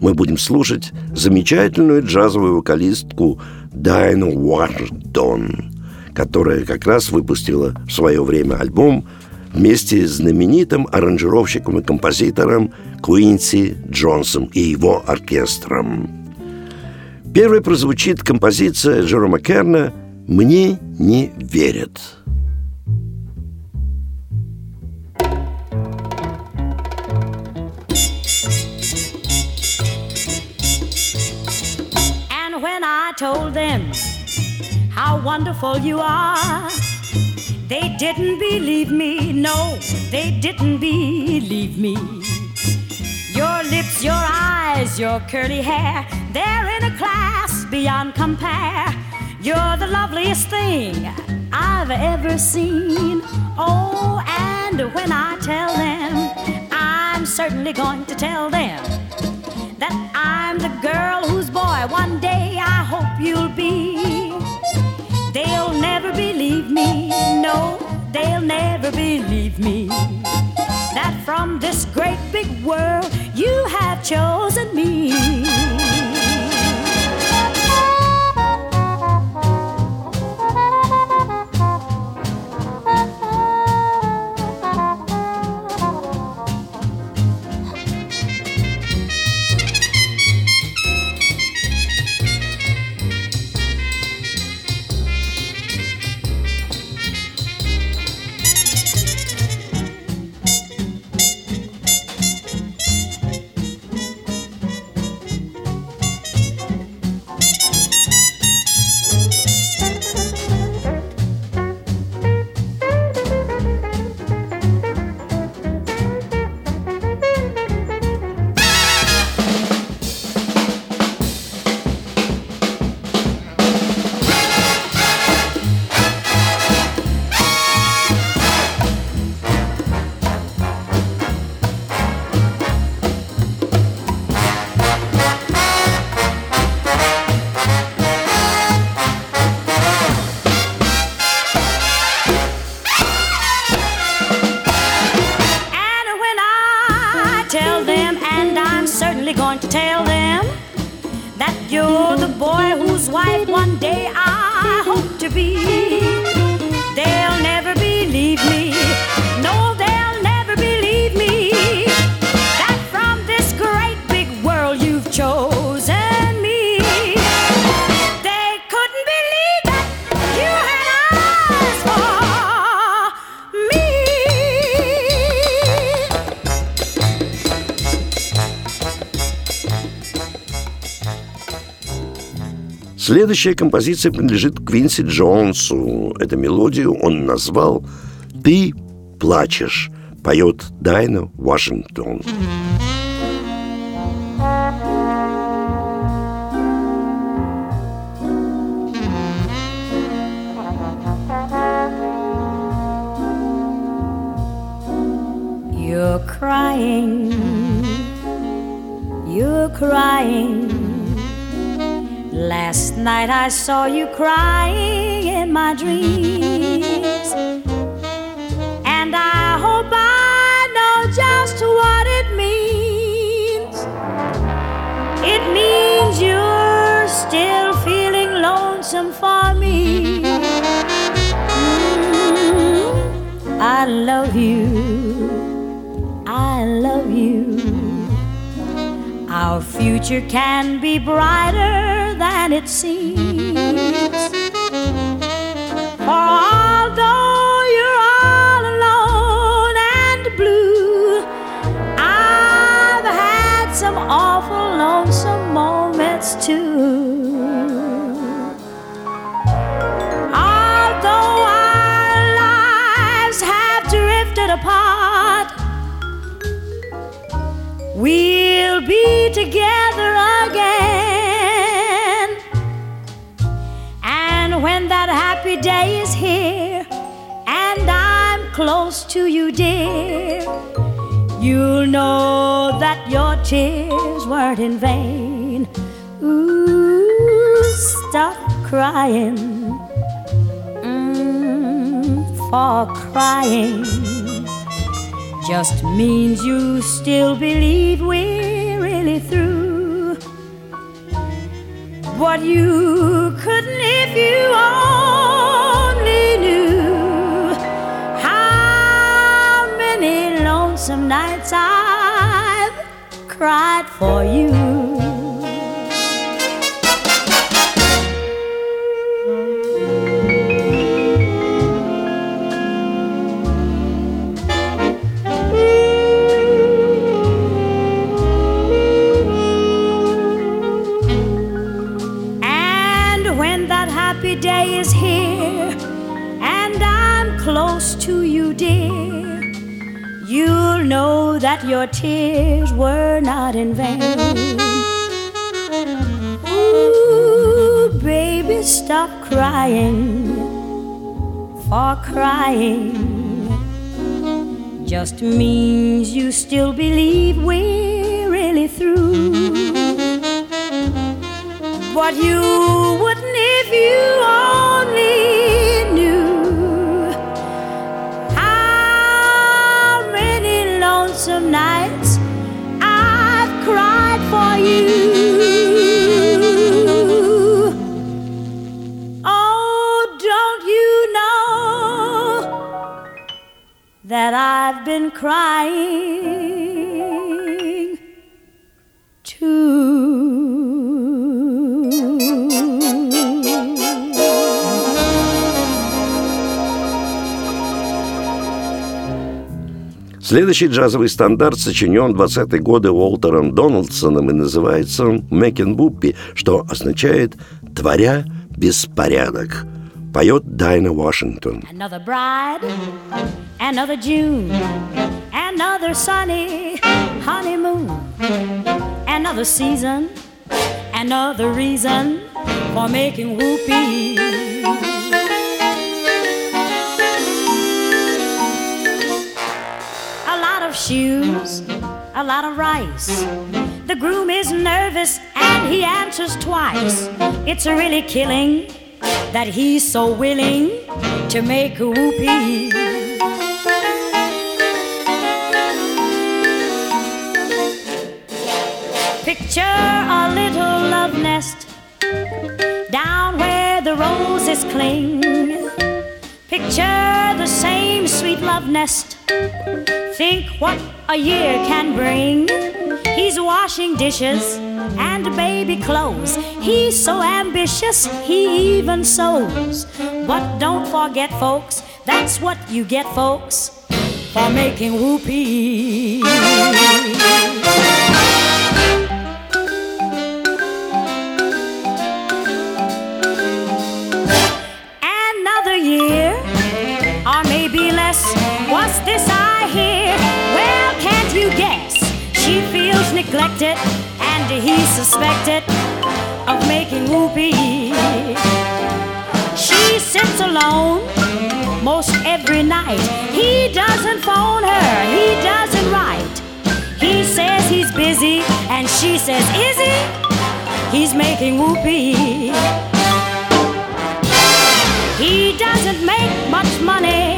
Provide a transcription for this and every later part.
мы будем слушать замечательную джазовую вокалистку Дайну Уортон, которая как раз выпустила в свое время альбом вместе с знаменитым аранжировщиком и композитором Куинси Джонсом и его оркестром. Первой прозвучит композиция Джерома Керна «Мне не верят». Told them how wonderful you are. They didn't believe me, no, they didn't believe me. Your lips, your eyes, your curly hair, they're in a class beyond compare. You're the loveliest thing I've ever seen. Oh, and when I tell them, I'm certainly going to tell them that I'm the girl whose boy one day I hope you'll be. They'll never believe Следующая композиция принадлежит Квинси Джонсу. Эту мелодию он назвал «Ты плачешь», поет Дайна Вашингтон. You're crying, you're crying Last night I saw you crying in my dreams. And I hope I know just what it means. It means you're still feeling lonesome for me. Mm, I love you. I love you. Our future can be brighter than it seems. For although you're all alone and blue, I've had some awful lonesome moments too. Although our lives have drifted apart, we'll be together again. Day is here, and I'm close to you, dear, you'll know that your tears weren't in vain. Ooh, stop crying mm, for crying just means you still believe we're really through. But you couldn't if you only knew how many lonesome nights I've cried for you. That your tears were not in vain. Ooh, baby, stop crying, for crying just means you still believe we're really through. What you wouldn't if you only lonesome nights I've cried for you. Oh, don't you know that I've been crying too? Следующий джазовый стандарт сочинен в 20-е годы Уолтером Дональдсоном и называется «Мэкин Буппи», что означает «творя беспорядок». Поет Дайна Вашингтон. Another bride, another June, another sunny honeymoon, another season, another reason for making whoopee. Of shoes, a lot of rice. The groom is nervous and he answers twice. It's really killing that he's so willing to make a whoopee. Picture a little love nest down where the roses cling. Picture the same sweet love nest. Think what a year can bring. He's washing dishes and baby clothes. He's so ambitious, he even sews. But don't forget, folks, that's what you get, folks, for making whoopee. Neglected, and he's suspected of making whoopee. She sits alone most every night. He doesn't phone her, he doesn't write. He says he's busy, and she says, Is he? He's making whoopee. He doesn't make much money,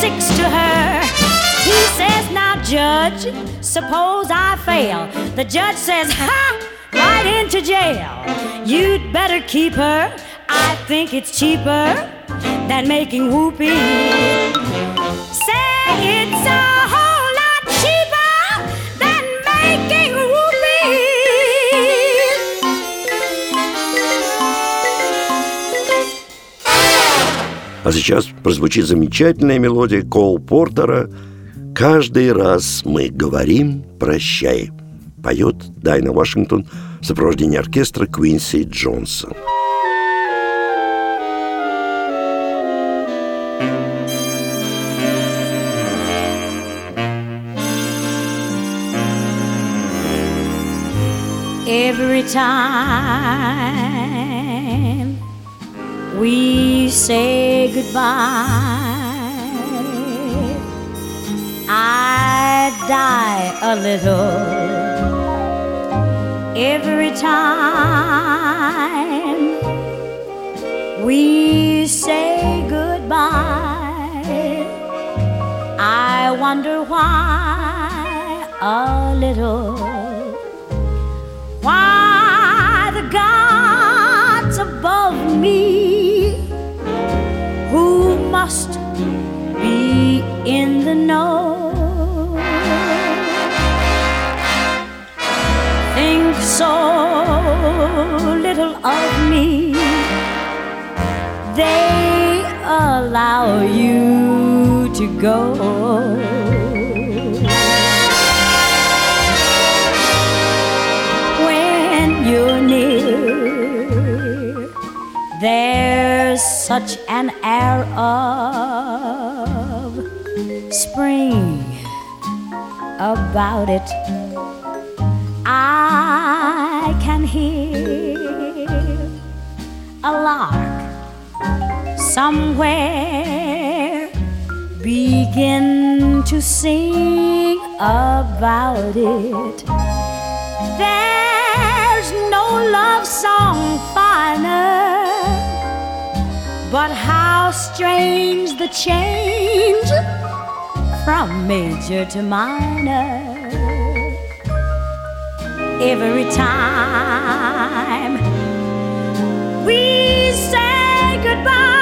six to her. He says, Now, judge, suppose I fail. The judge says, Ha! Right into jail. You'd better keep her. I think it's cheaper than making whoopee. Say it's a А сейчас прозвучит замечательная мелодия Коул Портера «Каждый раз мы говорим «Прощай», поет Дайна Вашингтон в сопровождении оркестра Квинси Джонса. Every time we say goodbye. I die a little every time we say goodbye. I wonder why a little. Why the gods above me must be in the know. Think so little of me. They allow you to go such an air of spring about it. I can hear a lark somewhere begin to sing about it. There's no love song finer, but how strange the change from major to minor. Every time we say goodbye,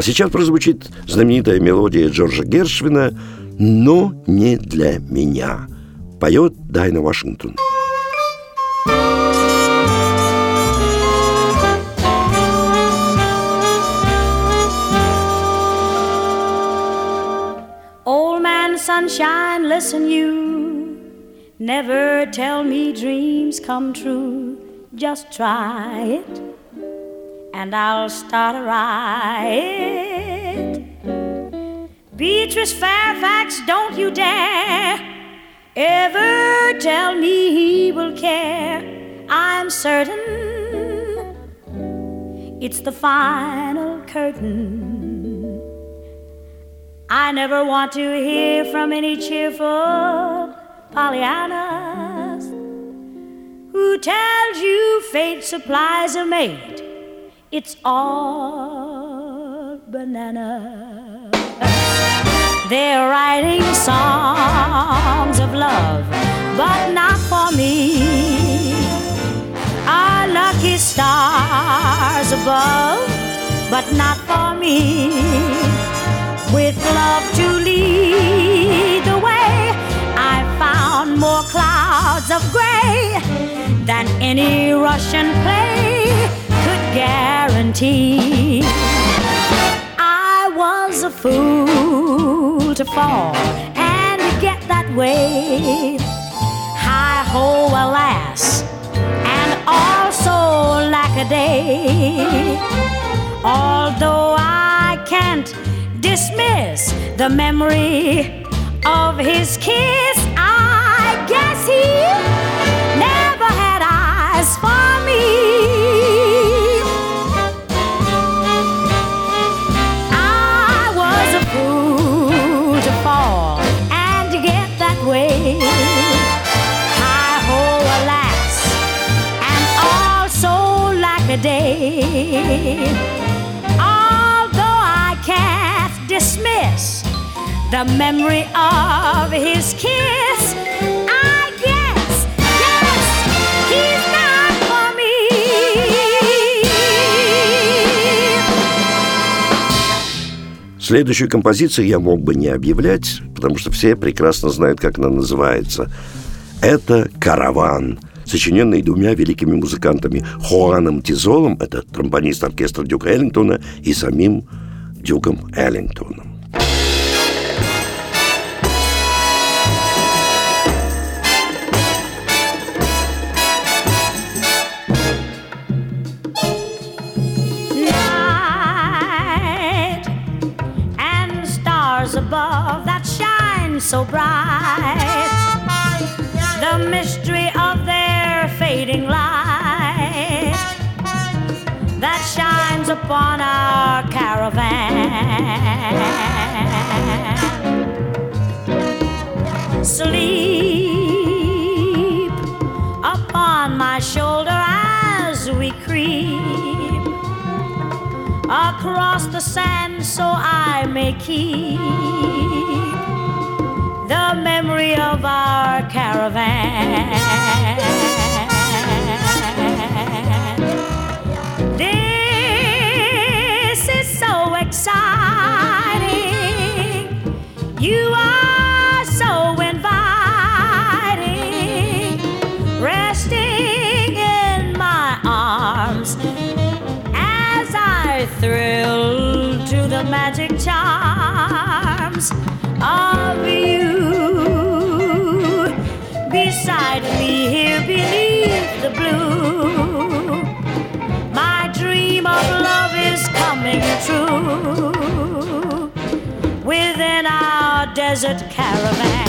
А сейчас прозвучит знаменитая мелодия Джорджа Гершвина «Но не для меня». Поет Дайна Вашингтон. Old man sunshine, listen you. Never tell me dreams come true. Just try it, and I'll start a riot. Beatrice Fairfax, don't you dare ever tell me he will care. I'm certain it's the final curtain. I never want to hear from any cheerful Pollyannas who tells you fate supplies a mate. It's all banana. They're writing songs of love, but not for me. Our lucky stars above, but not for me with love to lead the way. I found more clouds of gray than any Russian play guarantee. I was a fool to fall and to get that way. Hi ho, alas, and also lack a day. Although I can't dismiss the memory of his kiss. I guess he also lack a day can't dismiss the memory of his kiss. I. Следующую композицию я мог бы не объявлять, потому что все прекрасно знают, как она называется. Это «Караван», сочиненный двумя великими музыкантами Хуаном Тизолом, это тромбонист оркестра Дюка Эллингтона, и самим Дюком Эллингтоном. so bright. The mystery of fading light that shines upon our caravan. Sleep upon my shoulder as we creep across the sand so I may keep the memory of our caravan. You desert caravan.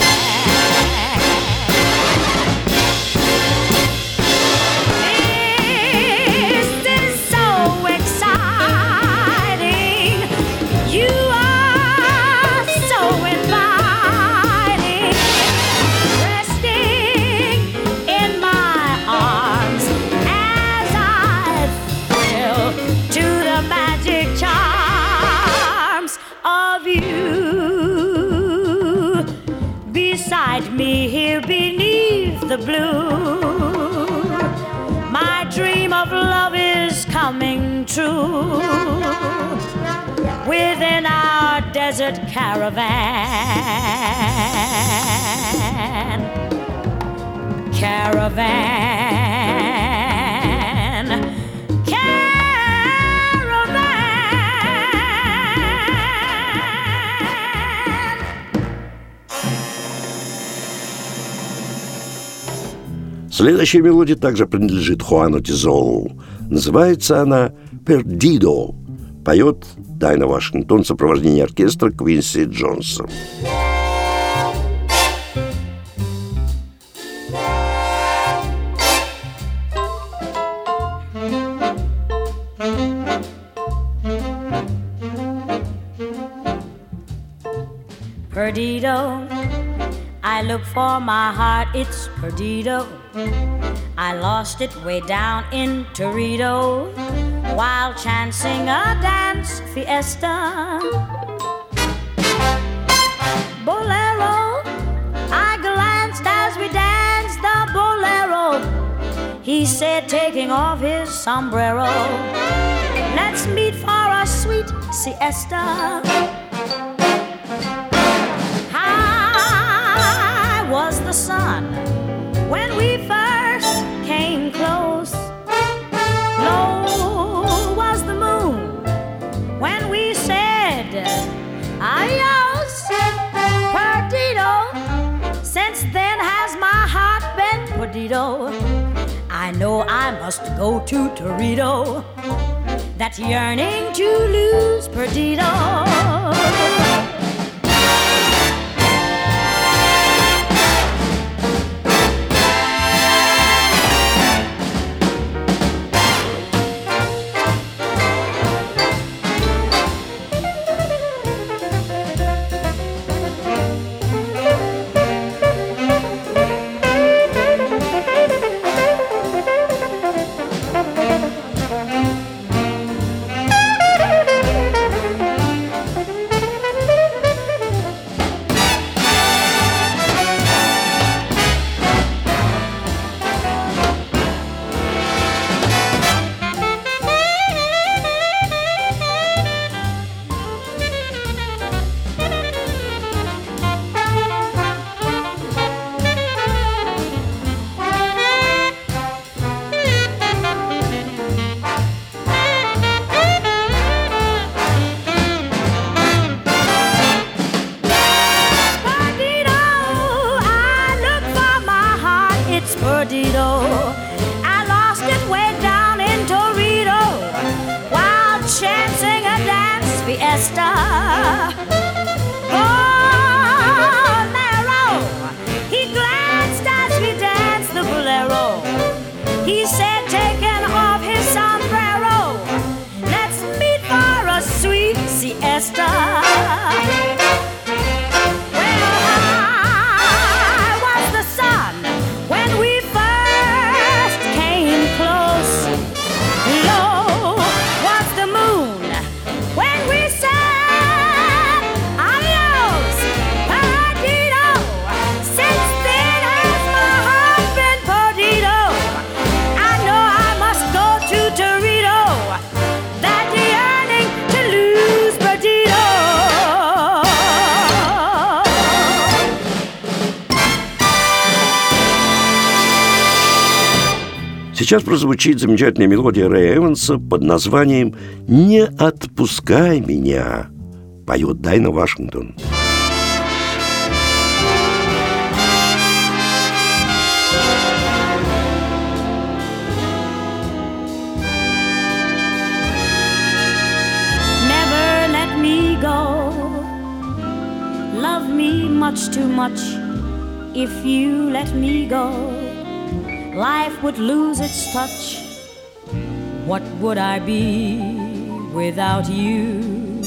Следующая мелодия также принадлежит Хуану Тизолу. Называется она «Пердидо». Поет Дайна Вашингтон в сопровождении оркестра Квинси Джонса. Perdido, I look for my heart, it's Perdido. I lost it way down in Torito while chancing a dance fiesta. Bolero, I glanced as we danced the bolero. He said, taking off his sombrero, Let's meet for a sweet siesta. High was the sun I know I must go to Torito. That yearning to lose. Perdido, chancing Сейчас прозвучит замечательная мелодия Рэя Эванса под названием «Не отпускай меня», поет Дайна Вашингтон. Much too much if you let me go. Life would lose its touch. What would I be without you?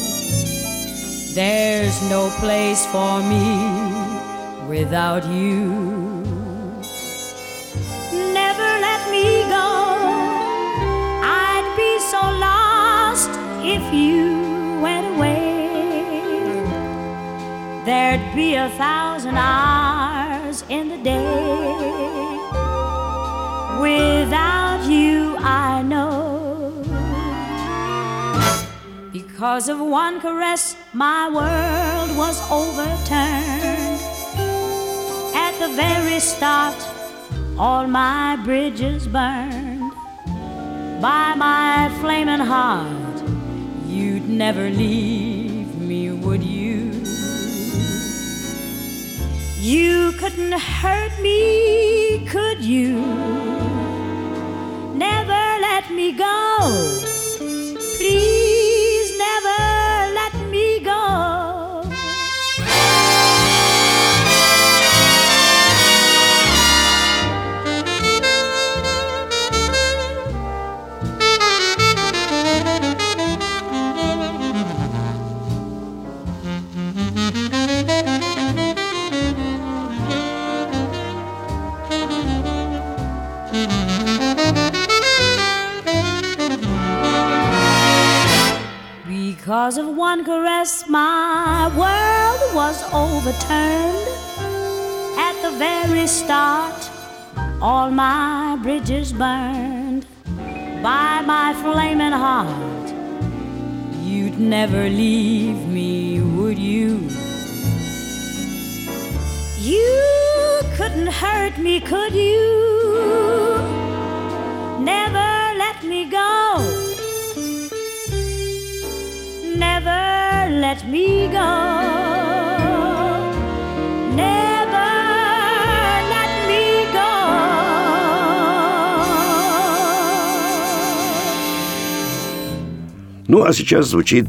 There's no place for me without you. Never let me go. I'd be so lost if you went away. There'd be a thousand hours in the day. Without you, I know. Because of one caress, my world was overturned. At the very start, all my bridges burned. By my flaming heart, you'd never leave me, would you? You couldn't hurt me, could you? Never let me go. Please Because of one caress, my world was overturned. At the very start, all my bridges burned. By my flaming heart, you'd never leave me, would you? You couldn't hurt me, could you? Never let me go let me go. Ну, а сейчас звучит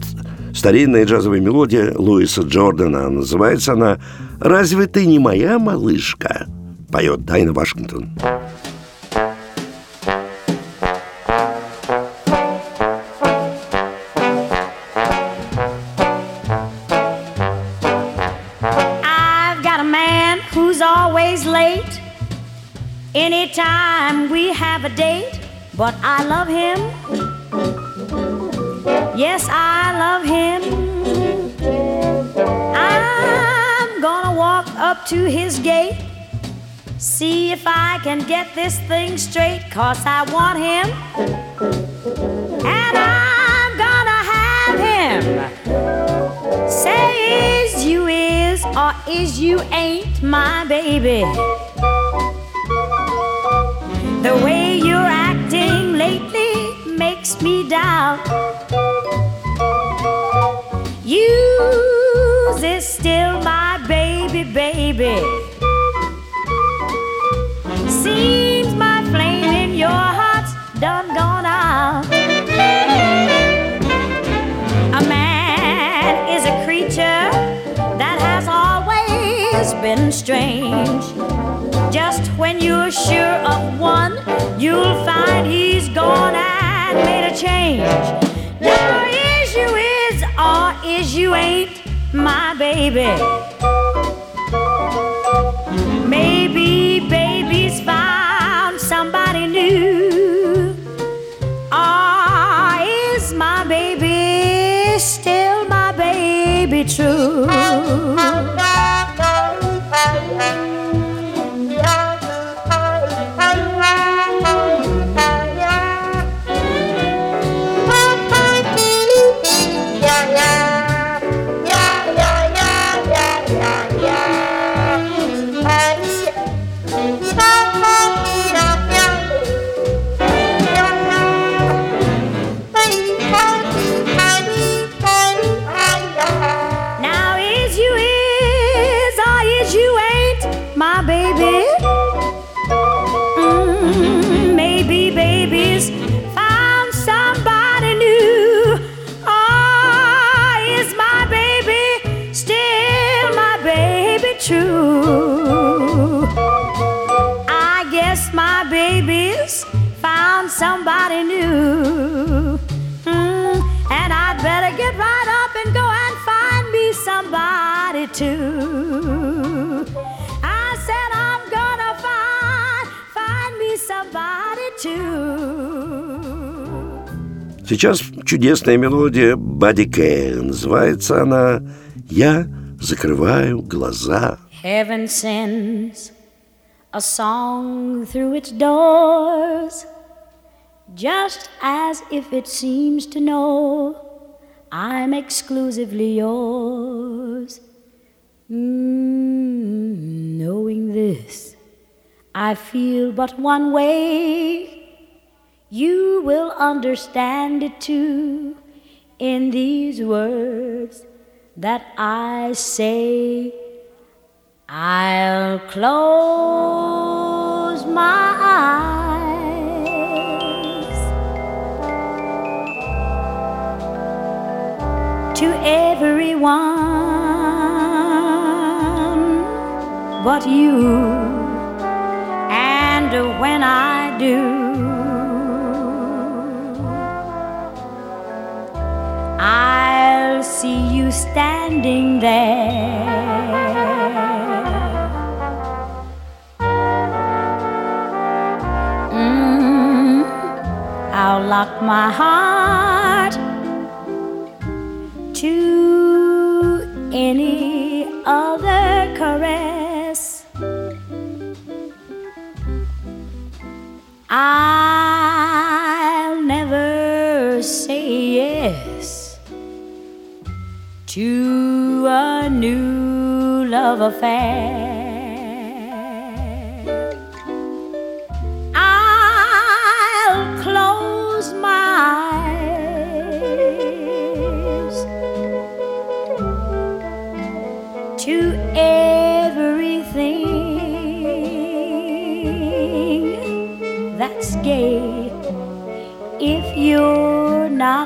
старинная джазовая мелодия Луиса Джордана. Называется она «Разве ты не моя малышка?» Поет Дайна Вашингтон. Anytime we have a date, but I love him. Yes, I love him. I'm gonna walk up to his gate, see if I can get this thing straight, cause I want him. And I'm gonna have him. Say is you is or is you ain't my baby. The way you're acting lately makes me doubt. You is still my baby, baby. Seems my flame in your heart's done gone out. A man is a creature that has always been strange. Sure of one, you'll find he's gone and made a change. Now, is you is or is you ain't my baby? Too. I said I'm gonna find, find me somebody too. Сейчас чудесная мелодия Бадди Кэй. Называется она «Я закрываю глаза». Heaven sends a song through its doors, just as if it seems to know I'm exclusively yours. Mm, knowing this, I feel but one way. You will understand it too in these words that I say. I'll close my eyes to everyone but you, and when I do. I'll see you standing there. Mm, I'll lock my heart to any other caress. I'll never say yes to a new love affair.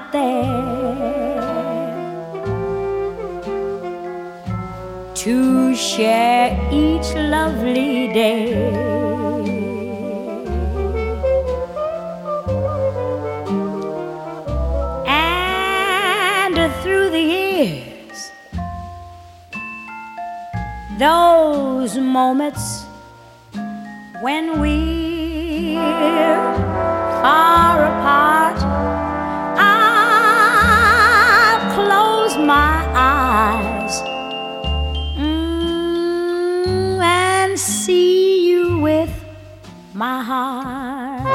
You're there to share each lovely day. And through the years, those moments when we're far apart, my eyes mm, and see you with my heart.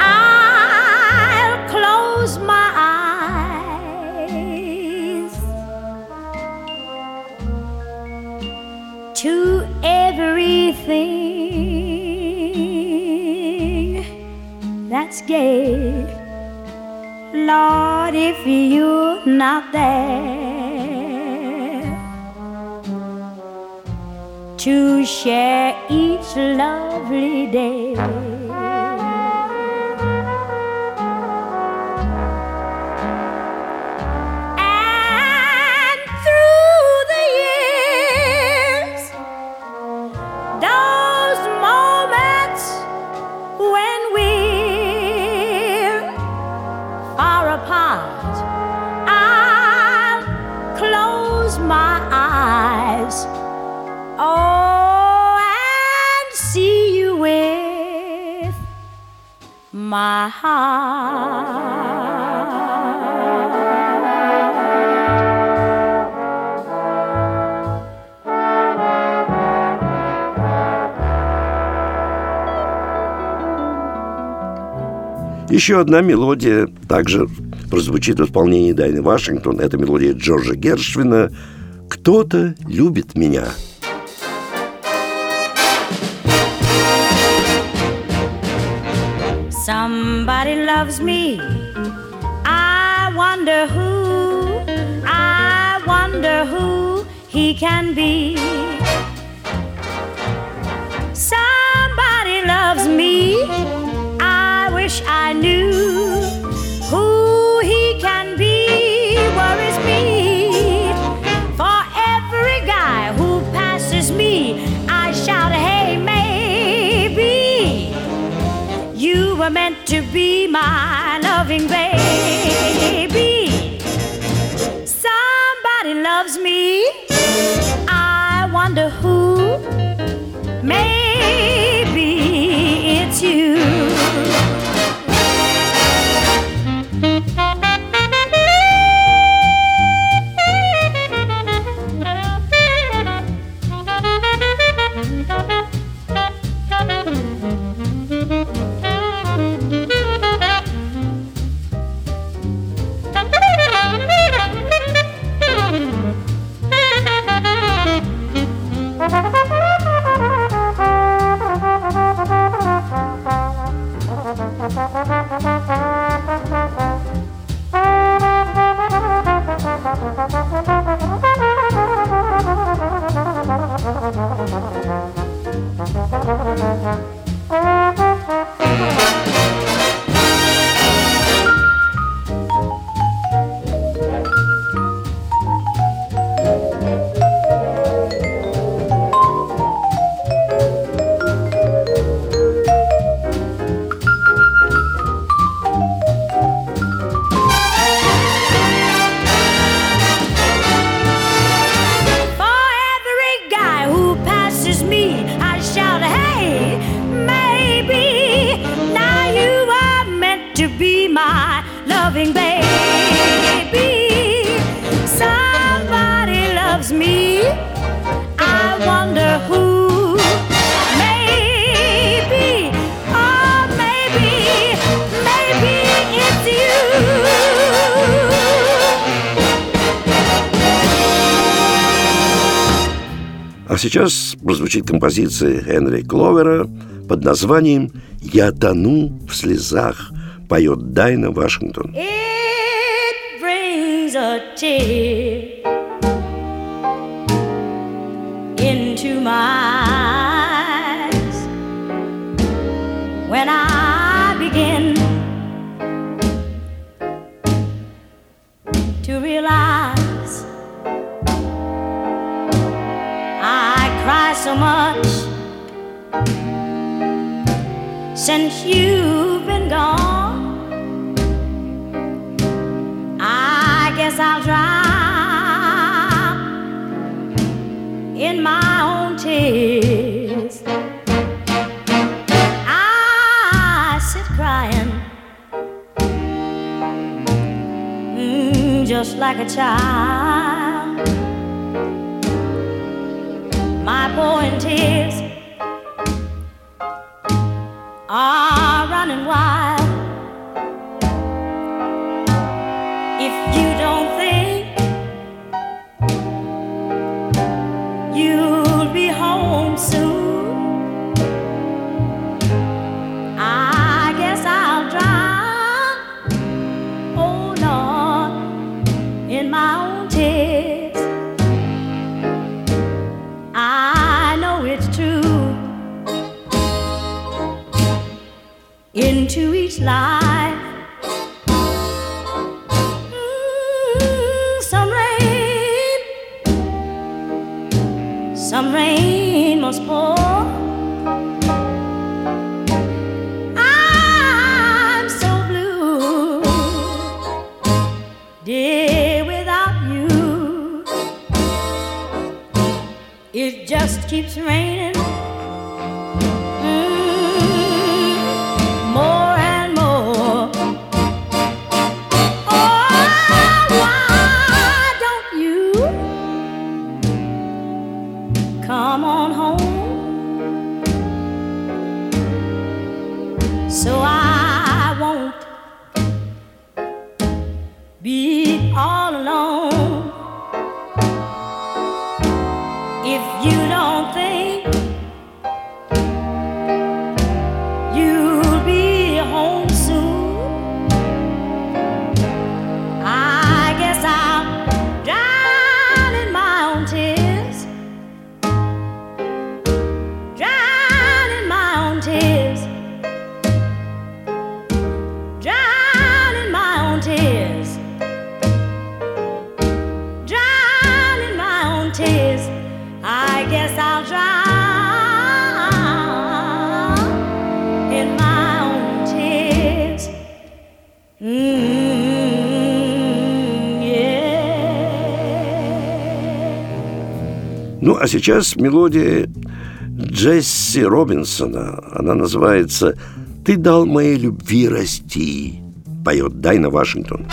I'll close my eyes to everything that's gay. Lord, if you're not there to share each lovely day. Еще одна мелодия также прозвучит в исполнении Дайны Вашингтон. Это мелодия Джорджа Гершвина «Кто-то любит меня». Somebody loves me. I wonder who, I wonder who he can be. my loving baby. Somebody loves me. I wonder who. сейчас прозвучит композиция Энри Кловера под названием «Я тону в слезах», поет Дайна Вашингтон. It brings a tear into my so much since you've been gone. I guess I'll drown in my own tears. I sit crying mm, just like a child. my point is, ah. keeps raining. А сейчас мелодия Джесси Робинсона. Она называется «Ты дал моей любви расти», поет Дайна Вашингтон.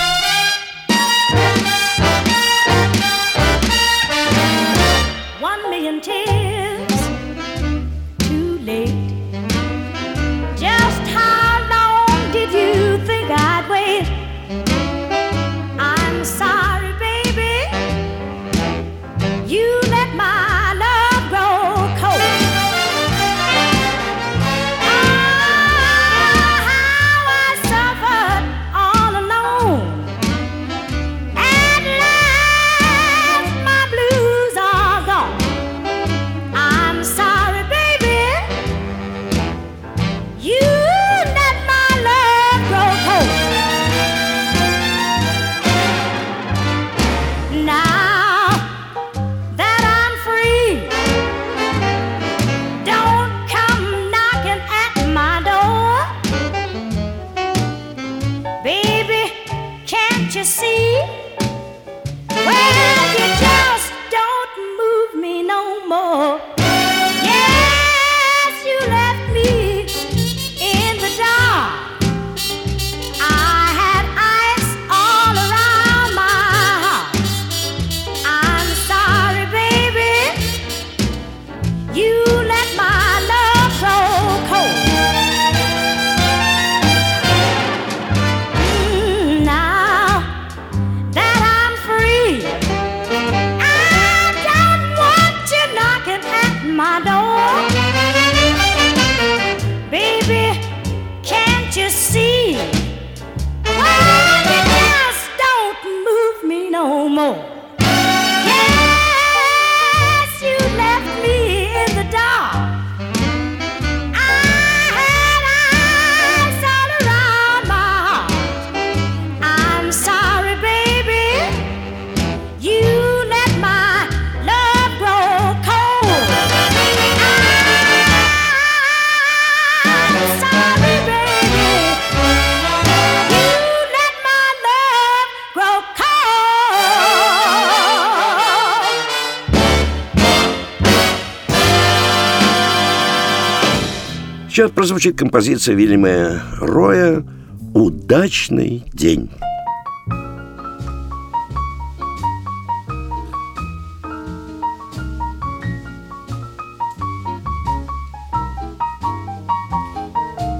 Сейчас прозвучит композиция Вильяма Роя «Удачный день».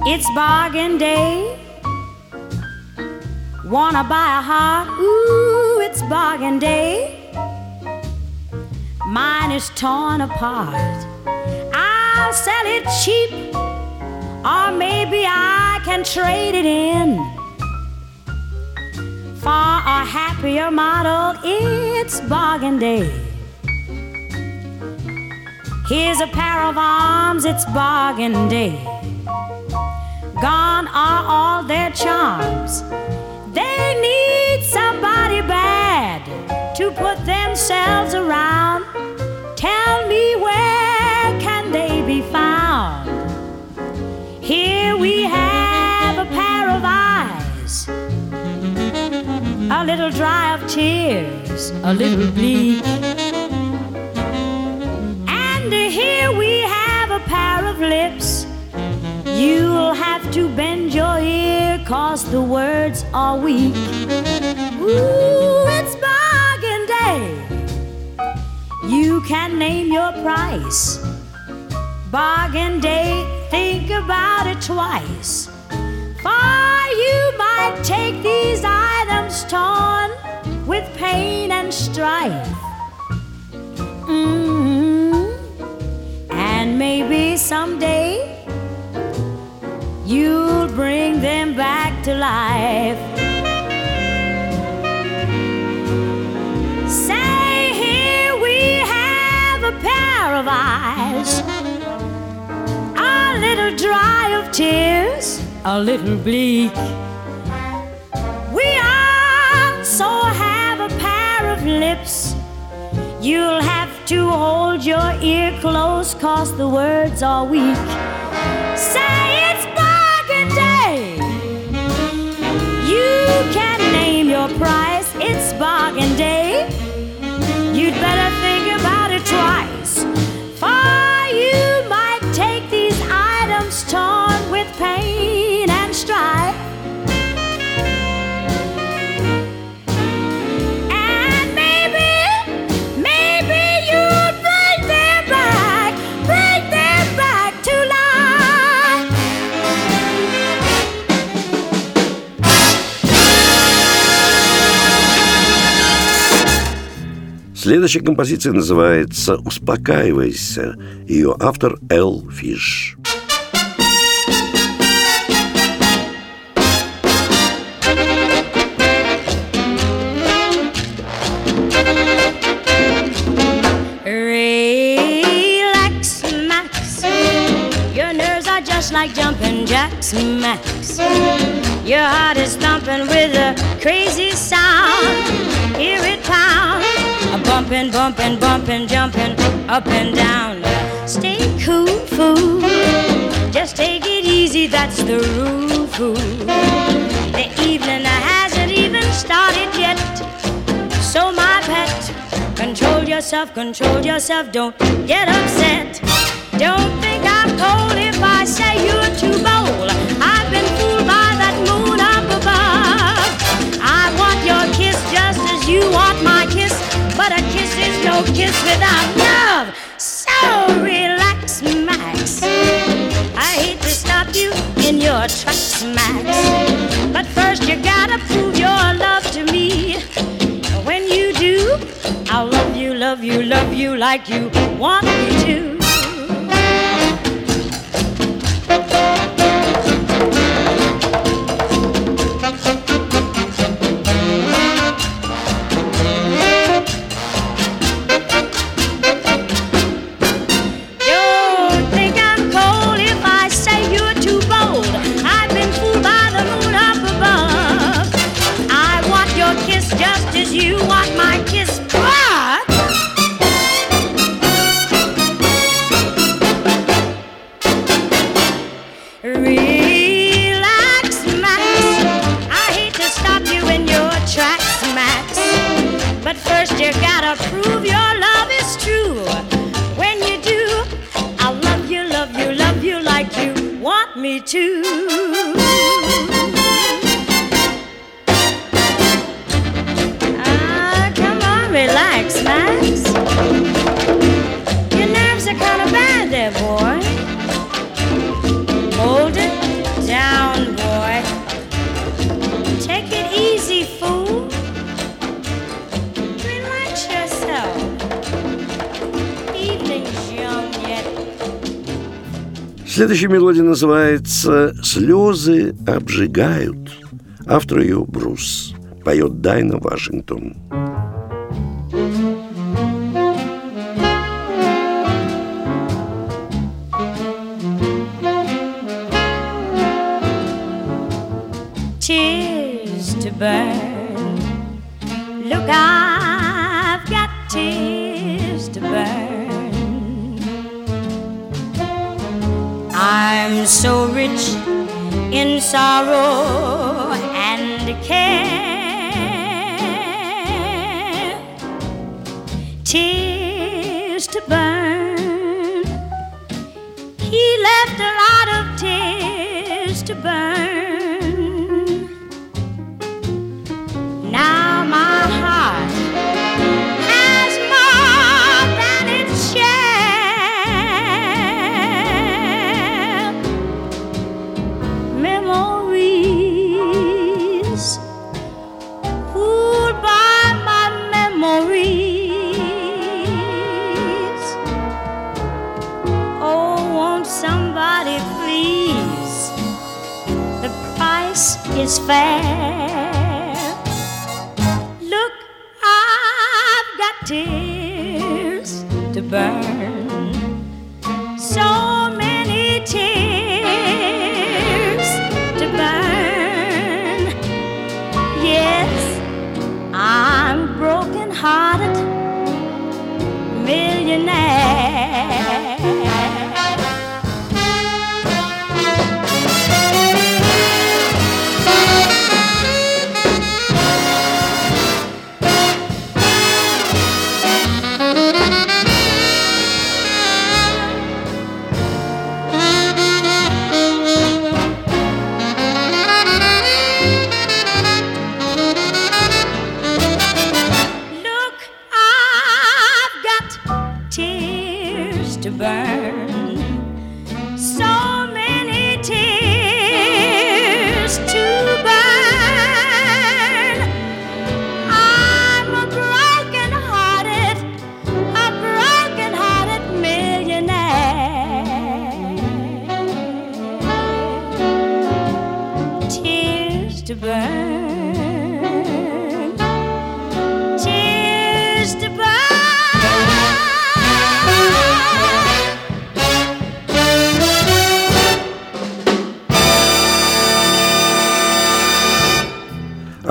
It's bargain day. Wanna buy a heart? Ooh, it's bargain day. Mine is torn apart. I'll sell it cheap or maybe I can trade it in for a happier model. It's bargain day. Here's a pair of arms, it's bargain day. Gone are all their charms. They need somebody bad to put themselves around. Little dry of tears, a little bleak. And here we have a pair of lips. You'll have to bend your ear, cause the words are weak. Ooh, it's bargain day. You can name your price. Bargain day think about it twice. You take these items torn with pain and strife. Mm-hmm. And maybe someday you'll bring them back to life. Say, here we have a pair of eyes a little dry of tears, a little bleak. Lips. You'll have to hold your ear close, cause the words are weak. Say it's bargain day. You can name your price, it's bargain day. You'd better think about it twice. Следующая композиция называется «Успокаивайся». Ее автор Эл Фиш. like jumping jacks, Max. Your heart is thumping with a crazy sound. Hear it pound, a bumping, bumping, bumping, jumping up and down. Stay cool, fool. Just take it easy, that's the rule, fool. The evening hasn't even started yet. So, my pet, control yourself, control yourself, don't get upset. Don't think I'm cold if I say you're too bold. I've been fooled by that moon up above. I want your kiss just as you want my kiss, but a kiss is no kiss without love. So relax, Max. I hate to stop you in your tracks, Max. But first you gotta prove your love to me. When you do, I'll love you, love you, love you like you want me to. Следующая мелодия называется «Слезы обжигают». Автор ее Брус. Поет Дайна Вашингтон. I'm so rich in sorrow and care. Tears to burn. He left a lot of tears to burn. Is fair. Look, I've got tears to burn. than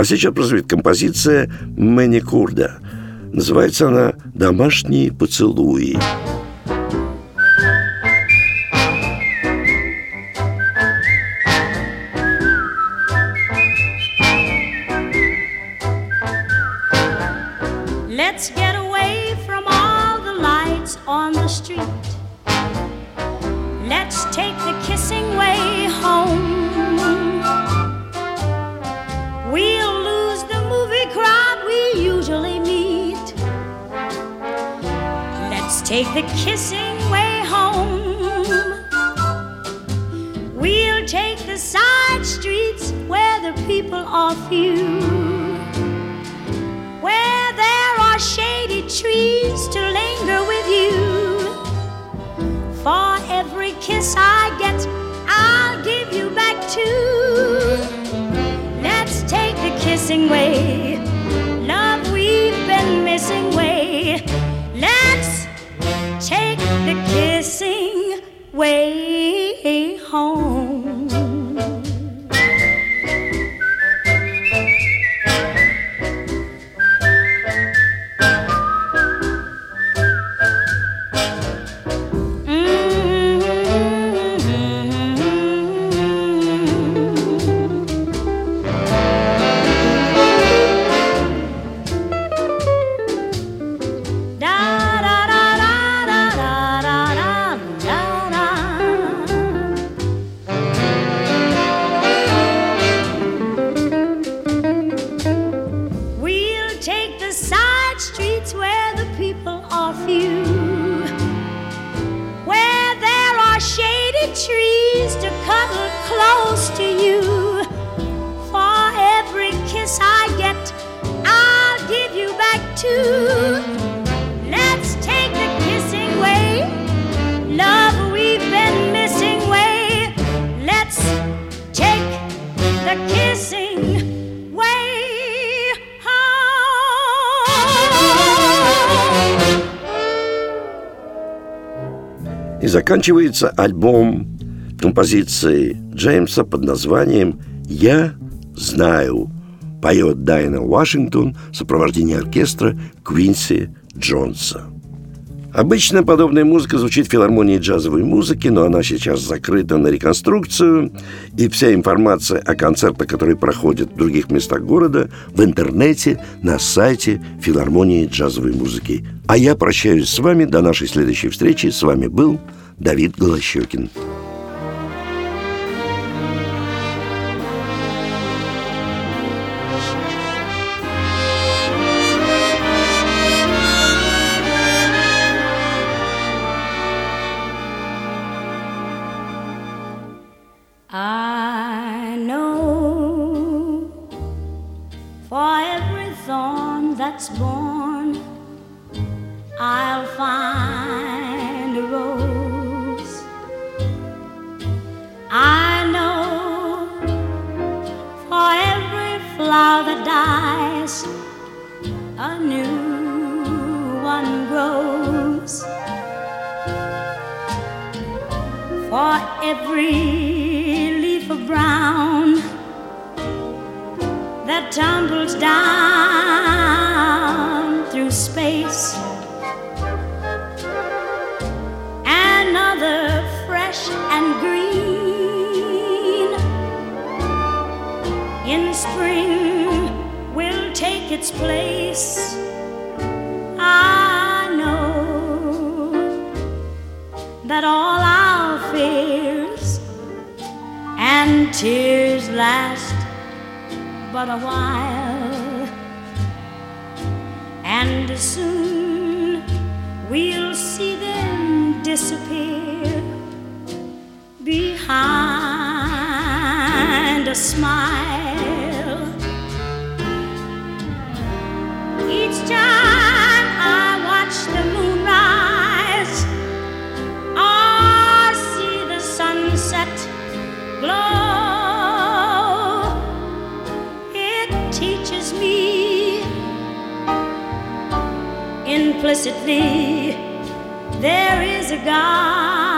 А сейчас прозвучит композиция Мэнни Курда. Называется она «Домашние поцелуи». Заканчивается альбом композиции Джеймса под названием «Я знаю». Поет Дайна Вашингтон в сопровождении оркестра Квинси Джонса. Обычно подобная музыка звучит в филармонии джазовой музыки, но она сейчас закрыта на реконструкцию, и вся информация о концертах, которые проходят в других местах города, в интернете, на сайте филармонии джазовой музыки. А я прощаюсь с вами до нашей следующей встречи. С вами был Давид Голощекин. Disappear behind a smile. Each time I watch the moon rise, I see the sunset glow. It teaches me implicitly there is a God.